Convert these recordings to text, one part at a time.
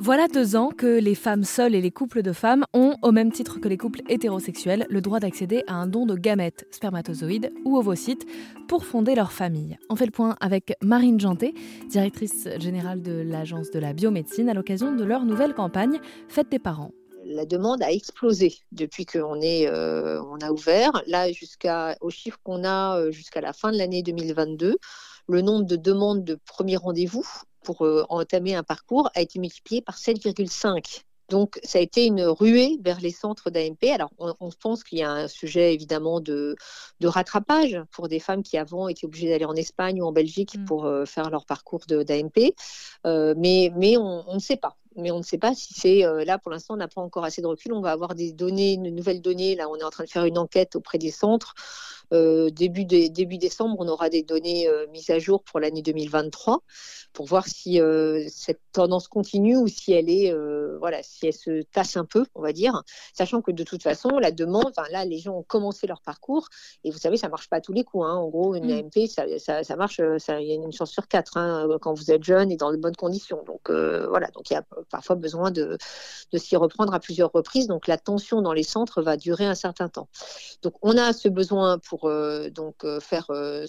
Voilà deux ans que les femmes seules et les couples de femmes ont, au même titre que les couples hétérosexuels, le droit d'accéder à un don de gamètes, spermatozoïdes ou ovocytes pour fonder leur famille. On fait le point avec Marine Janté, directrice générale de l'Agence de la biomédecine, à l'occasion de leur nouvelle campagne Faites des parents la demande a explosé depuis qu'on euh, a ouvert. Là, jusqu'à au chiffre qu'on a euh, jusqu'à la fin de l'année 2022, le nombre de demandes de premier rendez-vous pour euh, entamer un parcours a été multiplié par 7,5. Donc, ça a été une ruée vers les centres d'AMP. Alors, on, pense qu'il y a un sujet évidemment de, de, rattrapage pour des femmes qui avant étaient obligées d'aller en Espagne ou en Belgique mm. pour euh, faire leur parcours d'AMP. Euh, mais, mais on, ne sait pas mais on ne sait pas si c'est là pour l'instant on n'a pas encore assez de recul. On va avoir des données, de nouvelles données. Là, on est en train de faire une enquête auprès des centres euh, début, début décembre, on aura des données euh, mises à jour pour l'année 2023 pour voir si euh, cette tendance continue ou si elle est, voilà, si elle se tasse un peu, on va dire, sachant que de toute façon, la demande, là, les gens ont commencé leur parcours et vous savez, ça marche pas à tous les coups. Hein. En gros, une mm. AMP, ça, ça, marche, il y a une chance sur quatre hein, quand vous êtes jeune et dans de bonnes conditions. Donc voilà, donc il y a parfois besoin de, de s'y reprendre à plusieurs reprises. Donc la tension dans les centres va durer un certain temps. Donc on a ce besoin pour euh, donc euh, faire, euh,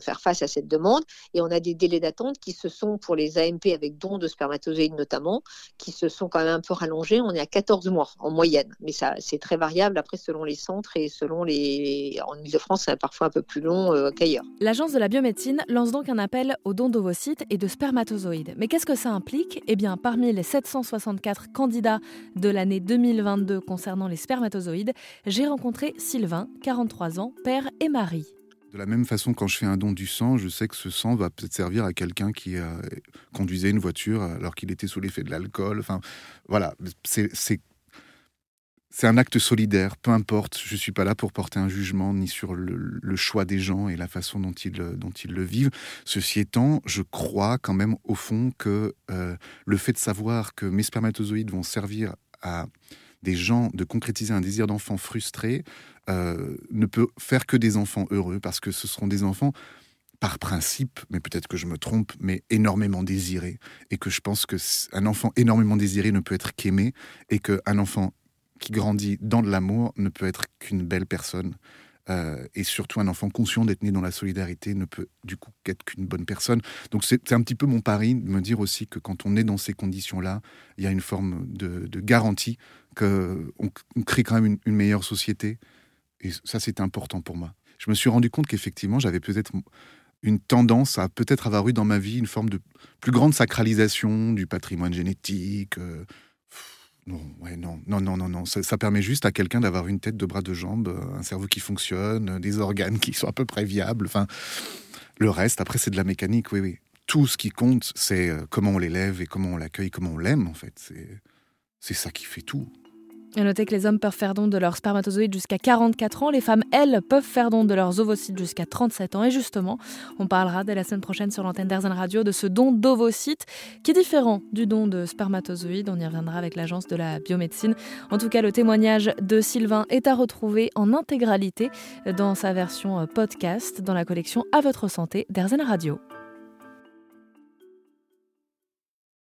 faire face à cette demande. Et on a des délais d'attente qui se sont, pour les AMP avec don de spermatozoïdes notamment, qui se sont quand même un peu rallongés. On est à 14 mois en moyenne. Mais ça, c'est très variable après selon les centres et selon les. En Ile-de-France, c'est parfois un peu plus long qu'ailleurs. L'Agence de la biomédecine lance donc un appel au don d'ovocytes et de spermatozoïdes. Mais qu'est-ce que ça implique? Eh bien, parmi les 764 candidats de l'année 2022 concernant les spermatozoïdes, j'ai rencontré Sylvain, 43 ans, père et Marie. De la même façon, quand je fais un don du sang, je sais que ce sang va peut-être servir à quelqu'un qui conduisait une voiture alors qu'il était sous l'effet de l'alcool. Enfin, voilà, c'est c'est un acte solidaire, peu importe, je ne suis pas là pour porter un jugement ni sur le, choix des gens et la façon dont ils, le vivent. Ceci étant, je crois quand même au fond que euh, le fait de savoir que mes spermatozoïdes vont servir à des gens de concrétiser un désir d'enfant frustré euh, ne peut faire que des enfants heureux parce que ce seront des enfants par principe, mais peut-être que je me trompe, mais énormément désirés et que je pense que un enfant énormément désiré ne peut être qu'aimé et qu'un enfant qui grandit dans de l'amour ne peut être qu'une belle personne. Euh, et surtout, un enfant conscient d'être né dans la solidarité ne peut du coup qu'être qu'une bonne personne. Donc c'est un petit peu mon pari de me dire aussi que quand on est dans ces conditions-là, il y a une forme de, garantie qu'on on crée quand même une, meilleure société. Et ça, c'est important pour moi. Je me suis rendu compte qu'effectivement, j'avais peut-être une tendance à peut-être avoir eu dans ma vie une forme de plus grande sacralisation du patrimoine génétique. Euh, non, ouais, non, non, non, non, non. Ça, permet juste à quelqu'un d'avoir une tête, deux bras, deux jambes, euh, un cerveau qui fonctionne, euh, des organes qui sont à peu près viables. Enfin, le reste, après, c'est de la mécanique, oui, oui. Tout ce qui compte, c'est euh, comment on l'élève et comment on l'accueille, comment on l'aime, en fait. C'est ça qui fait tout. Et notez que les hommes peuvent faire don de leurs spermatozoïdes jusqu'à 44 ans. Les femmes, elles, peuvent faire don de leurs ovocytes jusqu'à 37 ans. Et justement, on parlera dès la semaine prochaine sur l'antenne d'Airzen Radio de ce don d'ovocytes qui est différent du don de spermatozoïdes. On y reviendra avec l'agence de la biomédecine. En tout cas, le témoignage de Sylvain est à retrouver en intégralité dans sa version podcast dans la collection À votre santé d'Airzen Radio.